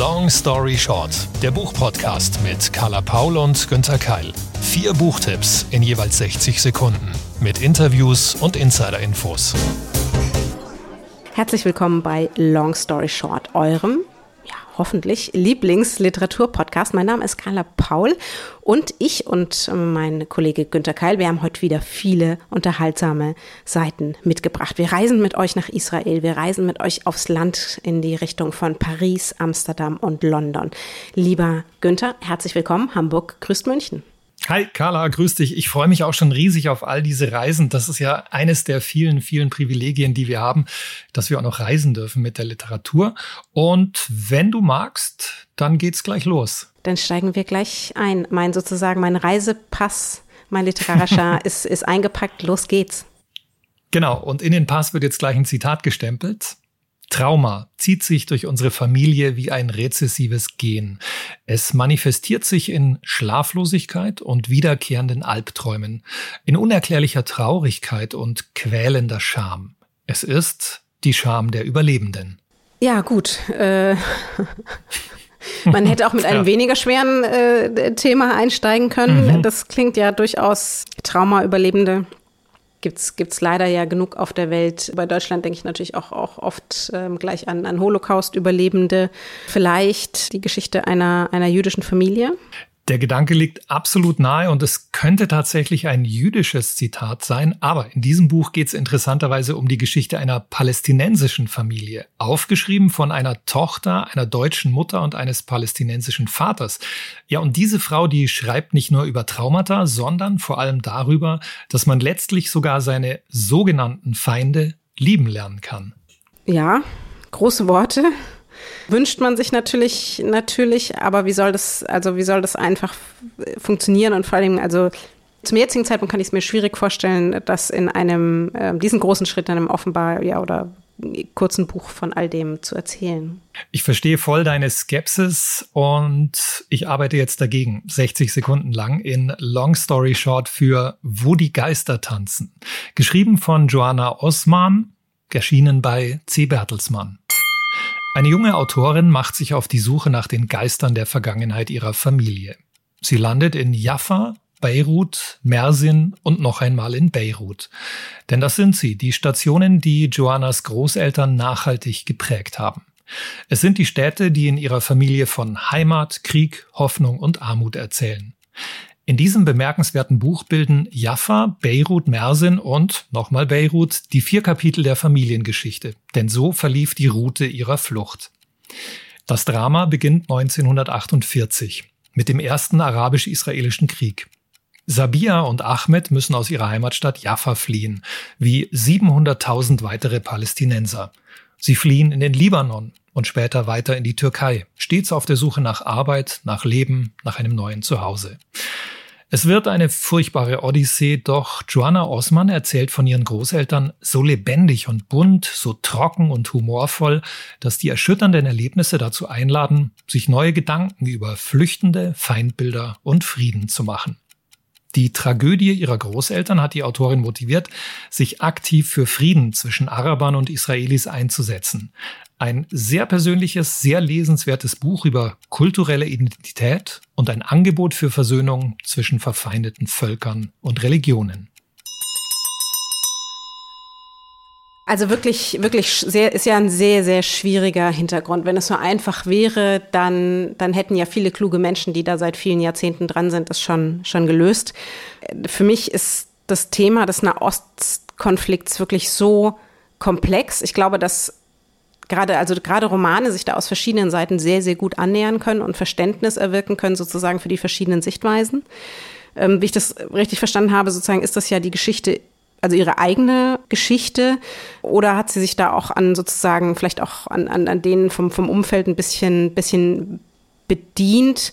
Long Story Short, der Buchpodcast mit Carla Paul und Günther Keil. Vier Buchtipps in jeweils 60 Sekunden mit Interviews und Insider-Infos. Herzlich willkommen bei Long Story Short, eurem hoffentlich Lieblingsliteraturpodcast. Mein Name ist Carla Paul und ich und mein Kollege Günter Keil, wir haben heute wieder viele unterhaltsame Seiten mitgebracht. Wir reisen mit euch nach Israel, wir reisen mit euch aufs Land in die Richtung von Paris, Amsterdam und London. Lieber Günther, herzlich willkommen. Hamburg grüßt München. Hi Carla, grüß dich. Ich freue mich auch schon riesig auf all diese Reisen. Das ist ja eines der vielen, vielen Privilegien, die wir haben, dass wir auch noch reisen dürfen mit der Literatur. Und wenn du magst, dann geht's gleich los. Dann steigen wir gleich ein. Mein sozusagen mein Reisepass, mein literarischer ist, ist eingepackt. Los geht's. Genau. Und in den Pass wird jetzt gleich ein Zitat gestempelt. Trauma zieht sich durch unsere Familie wie ein rezessives Gen. Es manifestiert sich in Schlaflosigkeit und wiederkehrenden Albträumen, in unerklärlicher Traurigkeit und quälender Scham. Es ist die Scham der Überlebenden. Ja, gut. Äh, man hätte auch mit einem ja. weniger schweren äh, Thema einsteigen können. Mhm. Das klingt ja durchaus Trauma-Überlebende gibt's gibt's leider ja genug auf der Welt. Bei Deutschland denke ich natürlich auch, auch oft ähm, gleich an, an Holocaust-Überlebende. Vielleicht die Geschichte einer, einer jüdischen Familie. Der Gedanke liegt absolut nahe und es könnte tatsächlich ein jüdisches Zitat sein, aber in diesem Buch geht es interessanterweise um die Geschichte einer palästinensischen Familie, aufgeschrieben von einer Tochter einer deutschen Mutter und eines palästinensischen Vaters. Ja, und diese Frau, die schreibt nicht nur über Traumata, sondern vor allem darüber, dass man letztlich sogar seine sogenannten Feinde lieben lernen kann. Ja, große Worte wünscht man sich natürlich, natürlich, aber wie soll das, also wie soll das einfach funktionieren und vor allem, also zum jetzigen Zeitpunkt kann ich es mir schwierig vorstellen, dass in einem, äh, diesen großen Schritt in einem offenbar, ja, oder kurzen Buch von all dem zu erzählen. Ich verstehe voll deine Skepsis und ich arbeite jetzt dagegen, 60 Sekunden lang in Long Story Short für Wo die Geister tanzen. Geschrieben von Joanna Osman, erschienen bei C. Bertelsmann. Eine junge Autorin macht sich auf die Suche nach den Geistern der Vergangenheit ihrer Familie. Sie landet in Jaffa, Beirut, Mersin und noch einmal in Beirut. Denn das sind sie, die Stationen, die Joannas Großeltern nachhaltig geprägt haben. Es sind die Städte, die in ihrer Familie von Heimat, Krieg, Hoffnung und Armut erzählen. In diesem bemerkenswerten Buch bilden Jaffa, Beirut, Mersin und nochmal Beirut die vier Kapitel der Familiengeschichte, denn so verlief die Route ihrer Flucht. Das Drama beginnt 1948 mit dem ersten arabisch-israelischen Krieg. Sabia und Ahmed müssen aus ihrer Heimatstadt Jaffa fliehen, wie 700.000 weitere Palästinenser. Sie fliehen in den Libanon und später weiter in die Türkei, stets auf der Suche nach Arbeit, nach Leben, nach einem neuen Zuhause. Es wird eine furchtbare Odyssee, doch Joanna Osman erzählt von ihren Großeltern so lebendig und bunt, so trocken und humorvoll, dass die erschütternden Erlebnisse dazu einladen, sich neue Gedanken über Flüchtende, Feindbilder und Frieden zu machen. Die Tragödie ihrer Großeltern hat die Autorin motiviert, sich aktiv für Frieden zwischen Arabern und Israelis einzusetzen. Ein sehr persönliches, sehr lesenswertes Buch über kulturelle Identität und ein Angebot für Versöhnung zwischen verfeindeten Völkern und Religionen. Also wirklich, wirklich sehr, ist ja ein sehr, sehr schwieriger Hintergrund. Wenn es so einfach wäre, dann, dann hätten ja viele kluge Menschen, die da seit vielen Jahrzehnten dran sind, das schon, schon gelöst. Für mich ist das Thema des Nahostkonflikts wirklich so komplex. Ich glaube, dass gerade, also gerade Romane sich da aus verschiedenen Seiten sehr, sehr gut annähern können und Verständnis erwirken können, sozusagen für die verschiedenen Sichtweisen. Ähm, wie ich das richtig verstanden habe, sozusagen ist das ja die Geschichte also ihre eigene Geschichte oder hat sie sich da auch an sozusagen vielleicht auch an, an, an denen vom, vom Umfeld ein bisschen, bisschen bedient?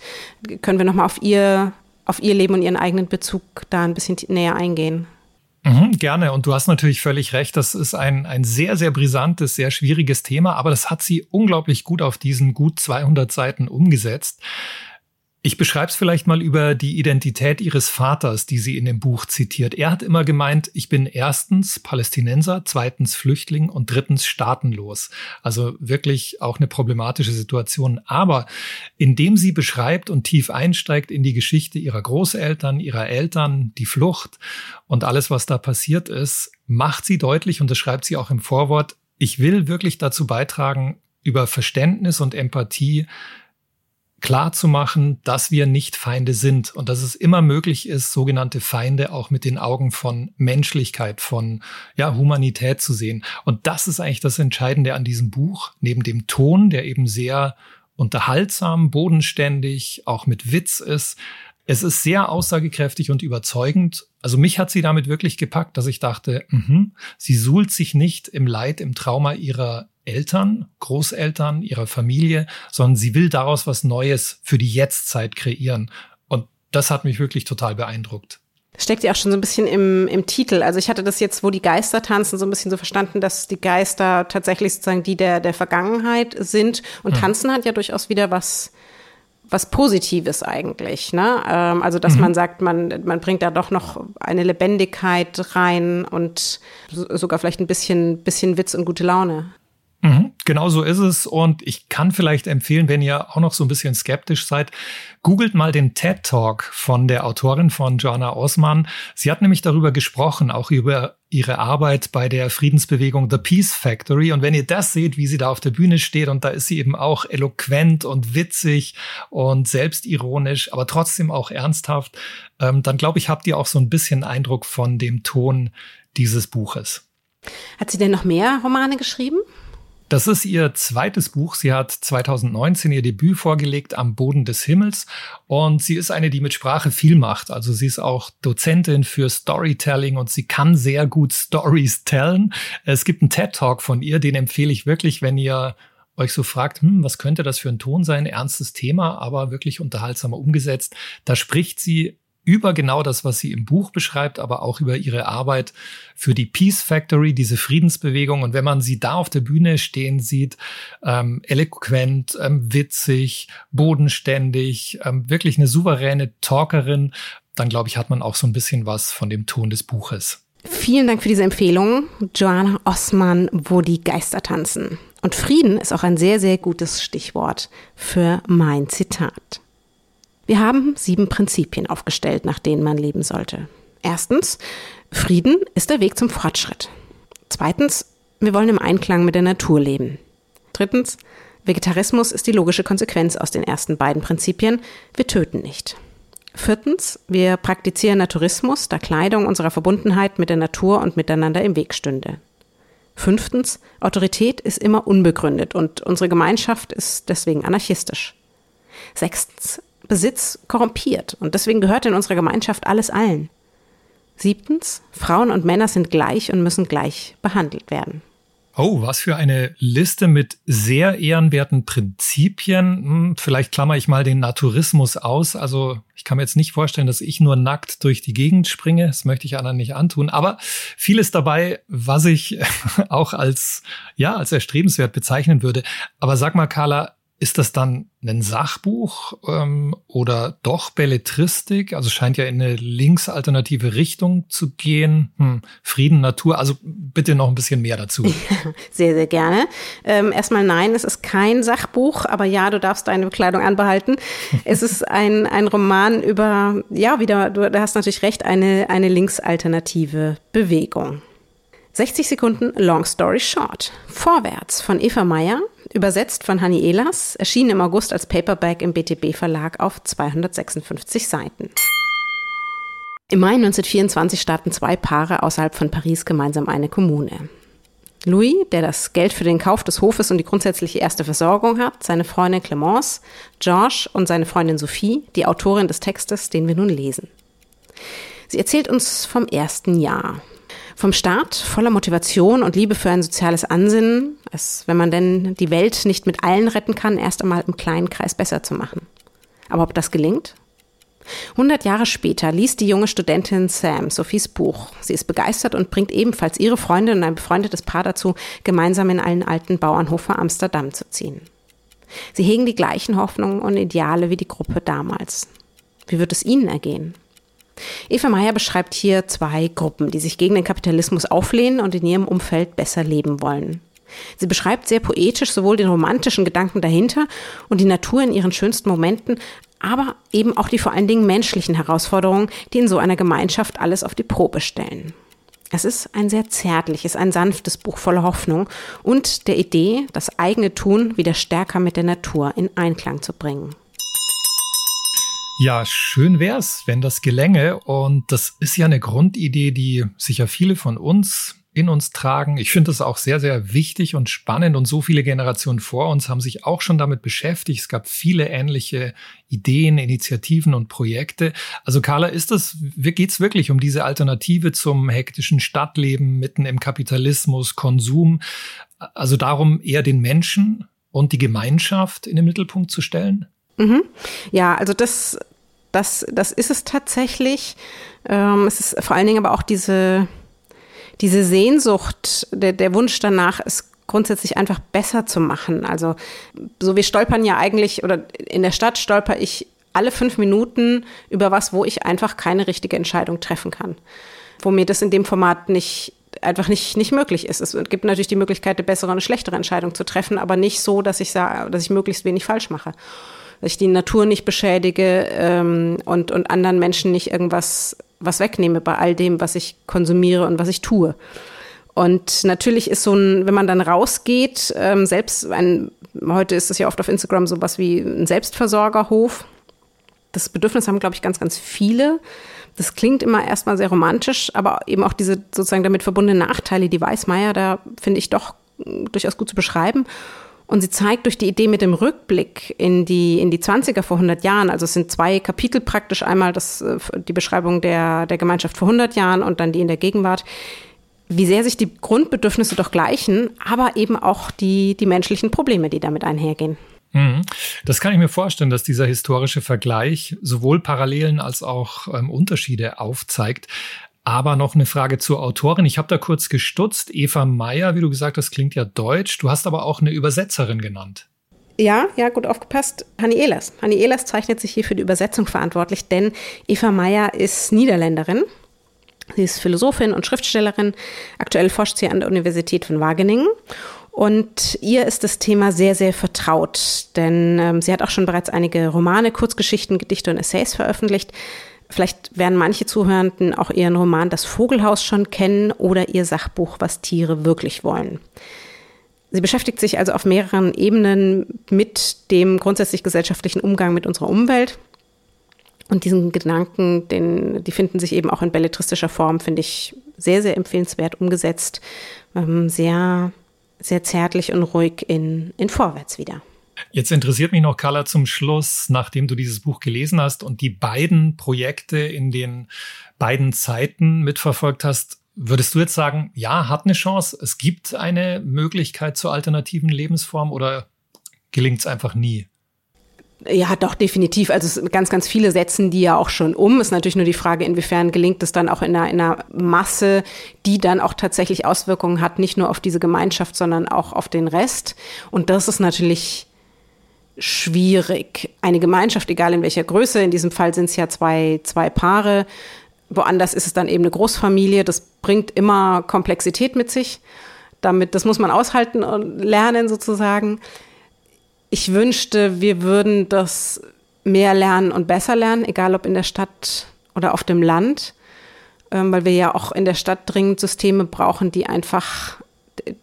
Können wir nochmal auf ihr, auf ihr Leben und ihren eigenen Bezug da ein bisschen näher eingehen? Mhm, gerne. Und du hast natürlich völlig recht. Das ist ein, ein sehr, sehr brisantes, sehr schwieriges Thema, aber das hat sie unglaublich gut auf diesen gut 200 Seiten umgesetzt. Ich beschreibe es vielleicht mal über die Identität ihres Vaters, die sie in dem Buch zitiert. Er hat immer gemeint, ich bin erstens Palästinenser, zweitens Flüchtling und drittens staatenlos. Also wirklich auch eine problematische Situation. Aber indem sie beschreibt und tief einsteigt in die Geschichte ihrer Großeltern, ihrer Eltern, die Flucht und alles, was da passiert ist, macht sie deutlich, und das schreibt sie auch im Vorwort, ich will wirklich dazu beitragen, über Verständnis und Empathie klar zu machen, dass wir nicht Feinde sind und dass es immer möglich ist, sogenannte Feinde auch mit den Augen von Menschlichkeit, von ja, Humanität zu sehen. Und das ist eigentlich das Entscheidende an diesem Buch, neben dem Ton, der eben sehr unterhaltsam, bodenständig, auch mit Witz ist. Es ist sehr aussagekräftig und überzeugend. Also mich hat sie damit wirklich gepackt, dass ich dachte, mh, sie suhlt sich nicht im Leid, im Trauma ihrer Eltern, Großeltern, ihrer Familie, sondern sie will daraus was Neues für die Jetztzeit kreieren. Und das hat mich wirklich total beeindruckt. Steckt ja auch schon so ein bisschen im, im Titel. Also ich hatte das jetzt, wo die Geister tanzen, so ein bisschen so verstanden, dass die Geister tatsächlich sozusagen die der, der Vergangenheit sind. Und mhm. tanzen hat ja durchaus wieder was, was Positives eigentlich. Ne? Ähm, also dass mhm. man sagt, man, man bringt da doch noch eine Lebendigkeit rein und sogar vielleicht ein bisschen, bisschen Witz und gute Laune. Mhm, genau so ist es. Und ich kann vielleicht empfehlen, wenn ihr auch noch so ein bisschen skeptisch seid, googelt mal den TED Talk von der Autorin von Joanna Osman. Sie hat nämlich darüber gesprochen, auch über ihre Arbeit bei der Friedensbewegung The Peace Factory. Und wenn ihr das seht, wie sie da auf der Bühne steht, und da ist sie eben auch eloquent und witzig und selbstironisch, aber trotzdem auch ernsthaft, ähm, dann glaube ich, habt ihr auch so ein bisschen Eindruck von dem Ton dieses Buches. Hat sie denn noch mehr Romane geschrieben? Das ist ihr zweites Buch. Sie hat 2019 ihr Debüt vorgelegt am Boden des Himmels und sie ist eine, die mit Sprache viel macht. Also sie ist auch Dozentin für Storytelling und sie kann sehr gut Stories tellen. Es gibt einen TED Talk von ihr, den empfehle ich wirklich, wenn ihr euch so fragt, hm, was könnte das für ein Ton sein? Ernstes Thema, aber wirklich unterhaltsamer umgesetzt. Da spricht sie über genau das, was sie im Buch beschreibt, aber auch über ihre Arbeit für die Peace Factory, diese Friedensbewegung. Und wenn man sie da auf der Bühne stehen sieht, ähm, eloquent, ähm, witzig, bodenständig, ähm, wirklich eine souveräne Talkerin, dann glaube ich, hat man auch so ein bisschen was von dem Ton des Buches. Vielen Dank für diese Empfehlung, Joanna Osman, wo die Geister tanzen. Und Frieden ist auch ein sehr, sehr gutes Stichwort für mein Zitat. Wir haben sieben Prinzipien aufgestellt, nach denen man leben sollte. Erstens, Frieden ist der Weg zum Fortschritt. Zweitens, wir wollen im Einklang mit der Natur leben. Drittens, Vegetarismus ist die logische Konsequenz aus den ersten beiden Prinzipien. Wir töten nicht. Viertens, wir praktizieren Naturismus, da Kleidung unserer Verbundenheit mit der Natur und miteinander im Weg stünde. Fünftens, Autorität ist immer unbegründet und unsere Gemeinschaft ist deswegen anarchistisch. Sechstens, Besitz korrumpiert und deswegen gehört in unserer Gemeinschaft alles allen. Siebtens, Frauen und Männer sind gleich und müssen gleich behandelt werden. Oh, was für eine Liste mit sehr ehrenwerten Prinzipien. Hm, vielleicht klammer ich mal den Naturismus aus. Also ich kann mir jetzt nicht vorstellen, dass ich nur nackt durch die Gegend springe. Das möchte ich anderen nicht antun. Aber vieles dabei, was ich auch als, ja, als erstrebenswert bezeichnen würde. Aber sag mal, Carla, ist das dann ein Sachbuch ähm, oder doch Belletristik? Also scheint ja in eine linksalternative Richtung zu gehen. Hm, Frieden, Natur. Also bitte noch ein bisschen mehr dazu. sehr, sehr gerne. Ähm, erstmal nein, es ist kein Sachbuch, aber ja, du darfst deine Bekleidung anbehalten. es ist ein, ein Roman über, ja, wieder, du, du hast natürlich recht, eine, eine linksalternative Bewegung. 60 Sekunden Long Story Short. Vorwärts von Eva Meyer, übersetzt von Hanni Ehlers, erschien im August als Paperback im BTB Verlag auf 256 Seiten. Im Mai 1924 starten zwei Paare außerhalb von Paris gemeinsam eine Kommune. Louis, der das Geld für den Kauf des Hofes und die grundsätzliche erste Versorgung hat, seine Freundin Clemence, Georges und seine Freundin Sophie, die Autorin des Textes, den wir nun lesen. Sie erzählt uns vom ersten Jahr, vom Staat voller Motivation und Liebe für ein soziales Ansinnen, es, wenn man denn die Welt nicht mit allen retten kann, erst einmal im kleinen Kreis besser zu machen. Aber ob das gelingt? 100 Jahre später liest die junge Studentin Sam Sophies Buch. Sie ist begeistert und bringt ebenfalls ihre Freundin und ein befreundetes Paar dazu, gemeinsam in einen alten Bauernhof vor Amsterdam zu ziehen. Sie hegen die gleichen Hoffnungen und Ideale wie die Gruppe damals. Wie wird es ihnen ergehen? Eva Meyer beschreibt hier zwei Gruppen, die sich gegen den Kapitalismus auflehnen und in ihrem Umfeld besser leben wollen. Sie beschreibt sehr poetisch sowohl den romantischen Gedanken dahinter und die Natur in ihren schönsten Momenten, aber eben auch die vor allen Dingen menschlichen Herausforderungen, die in so einer Gemeinschaft alles auf die Probe stellen. Es ist ein sehr zärtliches, ein sanftes Buch voller Hoffnung und der Idee, das eigene Tun wieder stärker mit der Natur in Einklang zu bringen. Ja, schön wär's, wenn das gelänge. Und das ist ja eine Grundidee, die sicher viele von uns in uns tragen. Ich finde das auch sehr, sehr wichtig und spannend und so viele Generationen vor uns haben sich auch schon damit beschäftigt. Es gab viele ähnliche Ideen, Initiativen und Projekte. Also Carla, ist das, geht's wirklich um diese Alternative zum hektischen Stadtleben mitten im Kapitalismus, Konsum? Also darum eher den Menschen und die Gemeinschaft in den Mittelpunkt zu stellen? Mhm. Ja, also das, das, das ist es tatsächlich. Ähm, es ist vor allen Dingen aber auch diese, diese Sehnsucht, der, der Wunsch danach, es grundsätzlich einfach besser zu machen. Also so wir stolpern ja eigentlich, oder in der Stadt stolper ich alle fünf Minuten über was, wo ich einfach keine richtige Entscheidung treffen kann. Wo mir das in dem Format nicht einfach nicht, nicht möglich ist. Es gibt natürlich die Möglichkeit, eine bessere und eine schlechtere Entscheidung zu treffen, aber nicht so, dass ich sage, dass ich möglichst wenig falsch mache. Dass ich die Natur nicht beschädige ähm, und, und anderen Menschen nicht irgendwas was wegnehme bei all dem, was ich konsumiere und was ich tue. Und natürlich ist so ein, wenn man dann rausgeht, ähm, selbst ein, heute ist es ja oft auf Instagram so was wie ein Selbstversorgerhof. Das Bedürfnis haben, glaube ich, ganz, ganz viele. Das klingt immer erstmal sehr romantisch, aber eben auch diese sozusagen damit verbundenen Nachteile, die weiß Meier da, finde ich, doch durchaus gut zu beschreiben. Und sie zeigt durch die Idee mit dem Rückblick in die, in die 20er vor 100 Jahren, also es sind zwei Kapitel praktisch, einmal das, äh, die Beschreibung der, der Gemeinschaft vor 100 Jahren und dann die in der Gegenwart, wie sehr sich die Grundbedürfnisse doch gleichen, aber eben auch die, die menschlichen Probleme, die damit einhergehen. Mhm. Das kann ich mir vorstellen, dass dieser historische Vergleich sowohl Parallelen als auch ähm, Unterschiede aufzeigt. Aber noch eine Frage zur Autorin. Ich habe da kurz gestutzt. Eva Meyer, wie du gesagt hast, klingt ja deutsch. Du hast aber auch eine Übersetzerin genannt. Ja, ja, gut aufgepasst. Hanni Ehlers. Hanni Ehlers zeichnet sich hier für die Übersetzung verantwortlich, denn Eva Meyer ist Niederländerin. Sie ist Philosophin und Schriftstellerin. Aktuell forscht sie an der Universität von Wageningen. Und ihr ist das Thema sehr, sehr vertraut, denn ähm, sie hat auch schon bereits einige Romane, Kurzgeschichten, Gedichte und Essays veröffentlicht. Vielleicht werden manche Zuhörenden auch ihren Roman Das Vogelhaus schon kennen oder ihr Sachbuch Was Tiere wirklich wollen. Sie beschäftigt sich also auf mehreren Ebenen mit dem grundsätzlich gesellschaftlichen Umgang mit unserer Umwelt. Und diesen Gedanken, den, die finden sich eben auch in belletristischer Form, finde ich sehr, sehr empfehlenswert umgesetzt. Ähm, sehr, sehr zärtlich und ruhig in, in Vorwärts wieder. Jetzt interessiert mich noch, Carla, zum Schluss, nachdem du dieses Buch gelesen hast und die beiden Projekte in den beiden Zeiten mitverfolgt hast, würdest du jetzt sagen, ja, hat eine Chance, es gibt eine Möglichkeit zur alternativen Lebensform oder gelingt es einfach nie? Ja, doch, definitiv. Also ganz, ganz viele setzen die ja auch schon um. Ist natürlich nur die Frage, inwiefern gelingt es dann auch in einer, in einer Masse, die dann auch tatsächlich Auswirkungen hat, nicht nur auf diese Gemeinschaft, sondern auch auf den Rest. Und das ist natürlich schwierig. Eine Gemeinschaft, egal in welcher Größe, in diesem Fall sind es ja zwei, zwei Paare, woanders ist es dann eben eine Großfamilie, das bringt immer Komplexität mit sich. Damit, das muss man aushalten und lernen sozusagen. Ich wünschte, wir würden das mehr lernen und besser lernen, egal ob in der Stadt oder auf dem Land, ähm, weil wir ja auch in der Stadt dringend Systeme brauchen, die einfach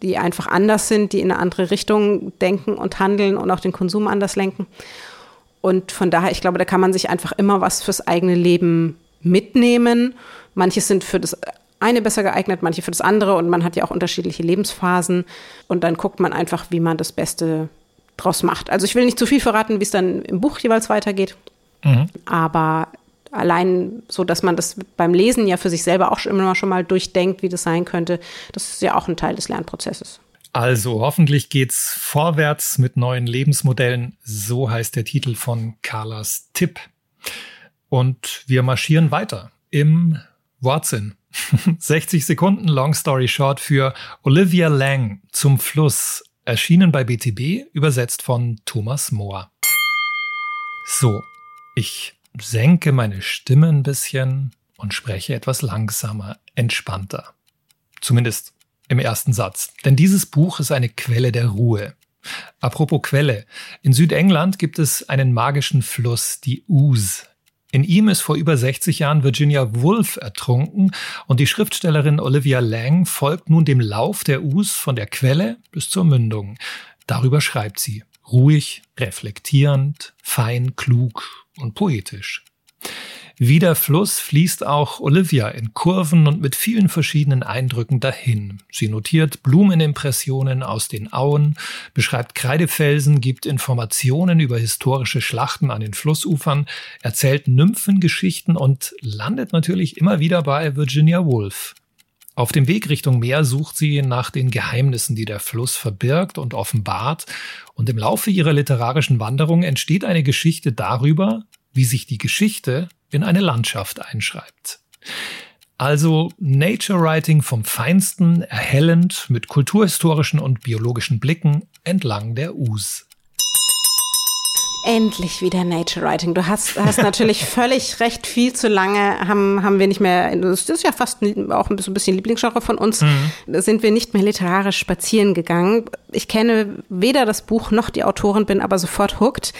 die einfach anders sind, die in eine andere Richtung denken und handeln und auch den Konsum anders lenken. Und von daher, ich glaube, da kann man sich einfach immer was fürs eigene Leben mitnehmen. Manche sind für das eine besser geeignet, manche für das andere und man hat ja auch unterschiedliche Lebensphasen und dann guckt man einfach, wie man das Beste draus macht. Also ich will nicht zu viel verraten, wie es dann im Buch jeweils weitergeht, mhm. aber allein so, dass man das beim Lesen ja für sich selber auch immer schon mal durchdenkt, wie das sein könnte, das ist ja auch ein Teil des Lernprozesses. Also hoffentlich geht's vorwärts mit neuen Lebensmodellen. So heißt der Titel von Carlas Tipp. Und wir marschieren weiter im Wortsinn. 60 Sekunden Long Story Short für Olivia Lang zum Fluss erschienen bei BTB, übersetzt von Thomas Mohr. So, ich senke meine Stimme ein bisschen und spreche etwas langsamer, entspannter. Zumindest im ersten Satz. Denn dieses Buch ist eine Quelle der Ruhe. Apropos Quelle. In Südengland gibt es einen magischen Fluss, die Ouse. In ihm ist vor über 60 Jahren Virginia Woolf ertrunken und die Schriftstellerin Olivia Lang folgt nun dem Lauf der Ouse von der Quelle bis zur Mündung. Darüber schreibt sie. Ruhig, reflektierend, fein, klug und poetisch. Wie der Fluss fließt auch Olivia in Kurven und mit vielen verschiedenen Eindrücken dahin. Sie notiert Blumenimpressionen aus den Auen, beschreibt Kreidefelsen, gibt Informationen über historische Schlachten an den Flussufern, erzählt Nymphengeschichten und landet natürlich immer wieder bei Virginia Woolf. Auf dem Weg Richtung Meer sucht sie nach den Geheimnissen, die der Fluss verbirgt und offenbart, und im Laufe ihrer literarischen Wanderung entsteht eine Geschichte darüber, wie sich die Geschichte in eine Landschaft einschreibt. Also Nature Writing vom Feinsten, erhellend, mit kulturhistorischen und biologischen Blicken entlang der Us. Endlich wieder Nature Writing. Du hast, hast natürlich völlig recht. Viel zu lange haben, haben wir nicht mehr, das ist ja fast auch ein bisschen Lieblingsgenre von uns, mhm. da sind wir nicht mehr literarisch spazieren gegangen. Ich kenne weder das Buch noch die Autorin, bin aber sofort hooked.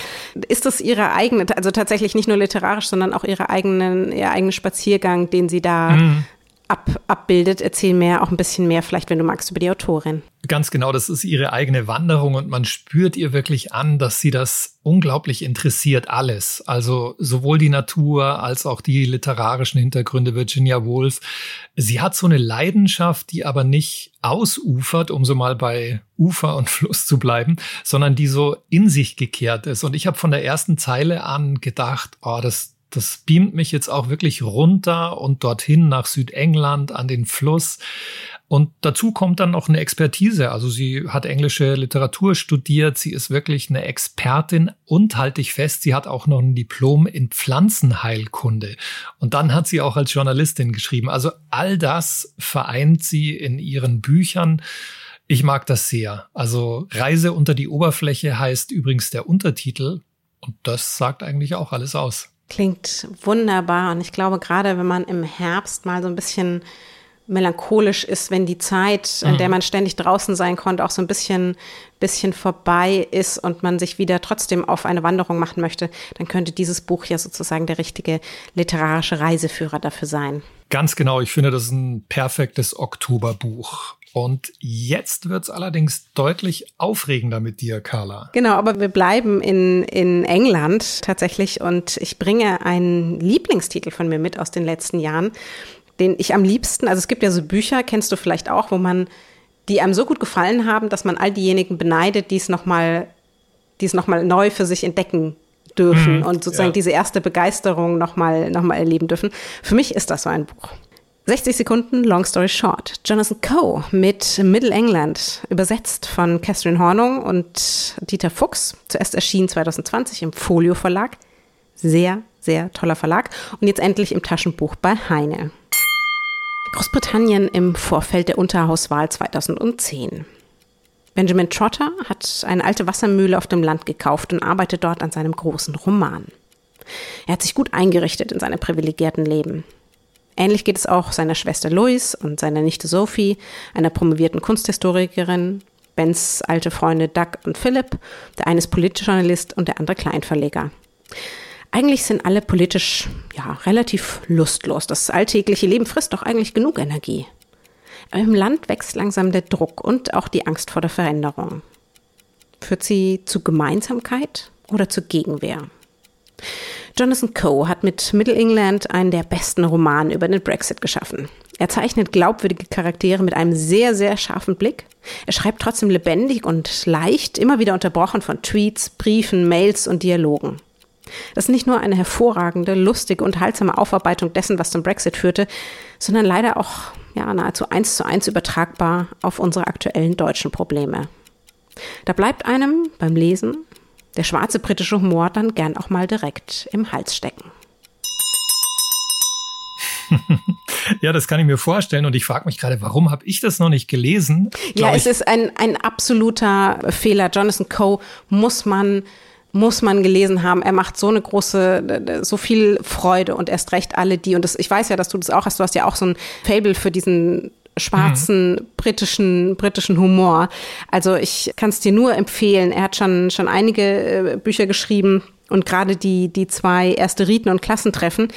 Ist das ihre eigene, also tatsächlich nicht nur literarisch, sondern auch ihre eigenen, ihr eigener Spaziergang, den sie da mhm ab, abbildet. Erzähl mehr, auch ein bisschen mehr, vielleicht, wenn du magst, über die Autorin. Ganz genau, das ist ihre eigene Wanderung und man spürt ihr wirklich an, dass sie das unglaublich interessiert, alles. Also sowohl die Natur als auch die literarischen Hintergründe Virginia Woolf. Sie hat so eine Leidenschaft, die aber nicht ausufert, um so mal bei Ufer und Fluss zu bleiben, sondern die so in sich gekehrt ist. Und ich habe von der ersten Zeile an gedacht, oh, das, das beamt mich jetzt auch wirklich runter und dorthin nach Südengland an den Fluss. Und dazu kommt dann noch eine Expertise. Also sie hat englische Literatur studiert, sie ist wirklich eine Expertin und halte ich fest, sie hat auch noch ein Diplom in Pflanzenheilkunde. Und dann hat sie auch als Journalistin geschrieben. Also all das vereint sie in ihren Büchern. Ich mag das sehr. Also Reise unter die Oberfläche heißt übrigens der Untertitel. Und das sagt eigentlich auch alles aus. Klingt wunderbar. Und ich glaube, gerade wenn man im Herbst mal so ein bisschen melancholisch ist, wenn die Zeit, in der mhm. man ständig draußen sein konnte, auch so ein bisschen, bisschen vorbei ist und man sich wieder trotzdem auf eine Wanderung machen möchte, dann könnte dieses Buch ja sozusagen der richtige literarische Reiseführer dafür sein. Ganz genau. Ich finde, das ist ein perfektes Oktoberbuch. Und jetzt wird's allerdings deutlich aufregender mit dir, Carla. Genau, aber wir bleiben in, in England tatsächlich und ich bringe einen Lieblingstitel von mir mit aus den letzten Jahren, den ich am liebsten, also es gibt ja so Bücher, kennst du vielleicht auch, wo man, die einem so gut gefallen haben, dass man all diejenigen beneidet, die es nochmal, die es nochmal neu für sich entdecken dürfen mhm, und sozusagen ja. diese erste Begeisterung nochmal noch mal erleben dürfen. Für mich ist das so ein Buch. 60 Sekunden, Long Story Short. Jonathan Coe mit Middle England, übersetzt von Catherine Hornung und Dieter Fuchs. Zuerst erschien 2020 im Folio Verlag. Sehr, sehr toller Verlag. Und jetzt endlich im Taschenbuch bei Heine. Großbritannien im Vorfeld der Unterhauswahl 2010. Benjamin Trotter hat eine alte Wassermühle auf dem Land gekauft und arbeitet dort an seinem großen Roman. Er hat sich gut eingerichtet in seinem privilegierten Leben. Ähnlich geht es auch seiner Schwester Lois und seiner Nichte Sophie, einer promovierten Kunsthistorikerin, Bens alte Freunde Doug und Philip, der eine ist Politjournalist und der andere Kleinverleger. Eigentlich sind alle politisch ja relativ lustlos. Das alltägliche Leben frisst doch eigentlich genug Energie. Aber im Land wächst langsam der Druck und auch die Angst vor der Veränderung. Führt sie zu Gemeinsamkeit oder zur Gegenwehr? Jonathan Coe hat mit Middle England einen der besten Romane über den Brexit geschaffen. Er zeichnet glaubwürdige Charaktere mit einem sehr, sehr scharfen Blick. Er schreibt trotzdem lebendig und leicht, immer wieder unterbrochen von Tweets, Briefen, Mails und Dialogen. Das ist nicht nur eine hervorragende, lustige, unterhaltsame Aufarbeitung dessen, was zum Brexit führte, sondern leider auch ja, nahezu eins zu eins übertragbar auf unsere aktuellen deutschen Probleme. Da bleibt einem beim Lesen der schwarze britische Humor dann gern auch mal direkt im Hals stecken. Ja, das kann ich mir vorstellen. Und ich frage mich gerade, warum habe ich das noch nicht gelesen? Ja, es ist ein, ein absoluter Fehler. Jonathan Coe muss man muss man gelesen haben. Er macht so eine große, so viel Freude und erst recht alle die. Und das, ich weiß ja, dass du das auch hast. Du hast ja auch so ein Fable für diesen schwarzen mhm. britischen britischen Humor. Also ich kann es dir nur empfehlen. Er hat schon schon einige äh, Bücher geschrieben und gerade die die zwei erste Riten und Klassentreffen.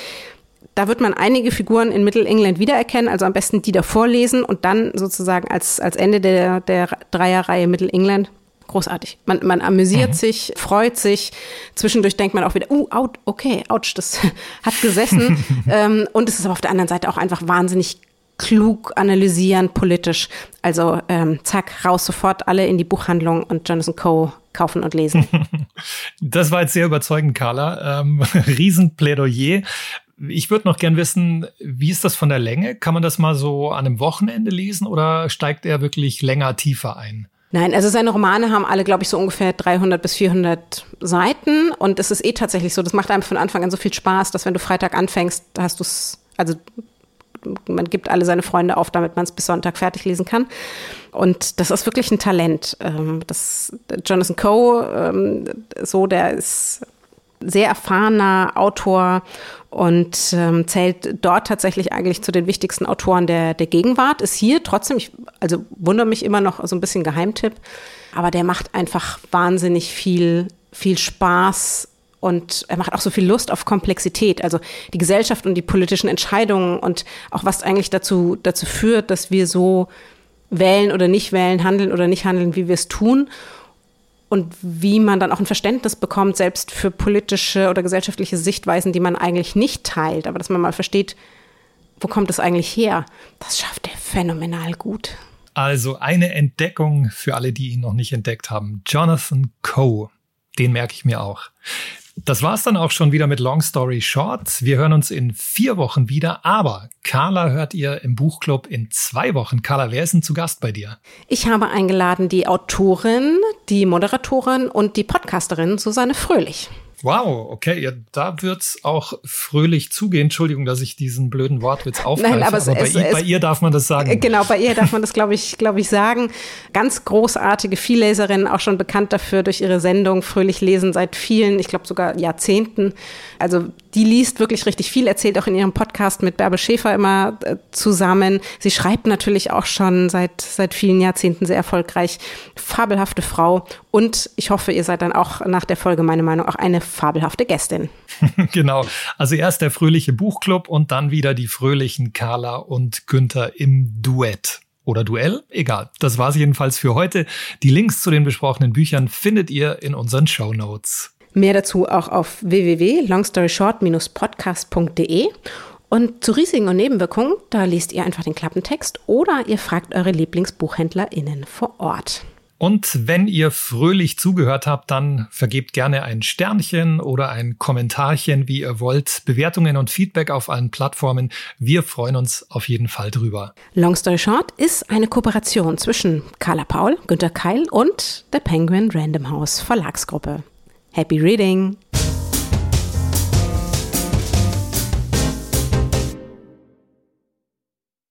Da wird man einige Figuren in Mittelengland wiedererkennen, also am besten die davor lesen und dann sozusagen als, als Ende der, der Dreierreihe Mittelengland großartig. Man, man amüsiert mhm. sich, freut sich. Zwischendurch denkt man auch wieder, uh, out, okay, ouch, das hat gesessen. ähm, und es ist aber auf der anderen Seite auch einfach wahnsinnig klug analysieren, politisch. Also ähm, zack, raus sofort alle in die Buchhandlung und Jonathan Coe kaufen und lesen. Das war jetzt sehr überzeugend, Carla. Ähm, Riesenplädoyer. Ich würde noch gern wissen, wie ist das von der Länge? Kann man das mal so an einem Wochenende lesen oder steigt er wirklich länger tiefer ein? Nein, also seine Romane haben alle, glaube ich, so ungefähr 300 bis 400 Seiten. Und es ist eh tatsächlich so, das macht einem von Anfang an so viel Spaß, dass wenn du Freitag anfängst, hast du es, also man gibt alle seine Freunde auf, damit man es bis Sonntag fertig lesen kann. Und das ist wirklich ein Talent. Ähm, das Jonathan Coe, ähm, so, der ist sehr erfahrener Autor und ähm, zählt dort tatsächlich eigentlich zu den wichtigsten Autoren der, der Gegenwart. Ist hier trotzdem, ich, also wundere mich immer noch so ein bisschen Geheimtipp, aber der macht einfach wahnsinnig viel, viel Spaß und er macht auch so viel Lust auf Komplexität, also die Gesellschaft und die politischen Entscheidungen und auch was eigentlich dazu, dazu führt, dass wir so wählen oder nicht wählen, handeln oder nicht handeln, wie wir es tun und wie man dann auch ein Verständnis bekommt, selbst für politische oder gesellschaftliche Sichtweisen, die man eigentlich nicht teilt, aber dass man mal versteht, wo kommt es eigentlich her? Das schafft er phänomenal gut. Also eine Entdeckung für alle, die ihn noch nicht entdeckt haben. Jonathan Coe. Den merke ich mir auch. Das war's dann auch schon wieder mit Long Story Short. Wir hören uns in vier Wochen wieder, aber Carla hört ihr im Buchclub in zwei Wochen. Carla, wer ist denn zu Gast bei dir? Ich habe eingeladen die Autorin, die Moderatorin und die Podcasterin Susanne Fröhlich. Wow, okay, ja, da wird's auch fröhlich zugehen. Entschuldigung, dass ich diesen blöden Wortwitz aufgreife, Nein, aber, aber bei, es, ihr, bei, ihr, darf man das sagen. Genau, bei ihr darf man das, glaube ich, glaube ich, sagen. Ganz großartige Vielleserin, auch schon bekannt dafür durch ihre Sendung Fröhlich lesen seit vielen, ich glaube sogar Jahrzehnten. Also die liest wirklich richtig viel, erzählt auch in ihrem Podcast mit Bärbel Schäfer immer äh, zusammen. Sie schreibt natürlich auch schon seit, seit vielen Jahrzehnten sehr erfolgreich. Fabelhafte Frau. Und ich hoffe, ihr seid dann auch nach der Folge, meine Meinung, auch eine fabelhafte Gästin. genau. Also erst der fröhliche Buchclub und dann wieder die fröhlichen Carla und Günther im Duett oder Duell, egal. Das war's jedenfalls für heute. Die Links zu den besprochenen Büchern findet ihr in unseren Show Notes. Mehr dazu auch auf www.longstoryshort-podcast.de. Und zu Risiken und Nebenwirkungen, da liest ihr einfach den Klappentext oder ihr fragt eure LieblingsbuchhändlerInnen vor Ort. Und wenn ihr fröhlich zugehört habt, dann vergebt gerne ein Sternchen oder ein Kommentarchen, wie ihr wollt. Bewertungen und Feedback auf allen Plattformen. Wir freuen uns auf jeden Fall drüber. Long Story Short ist eine Kooperation zwischen Carla Paul, Günter Keil und der Penguin Random House Verlagsgruppe. Happy reading!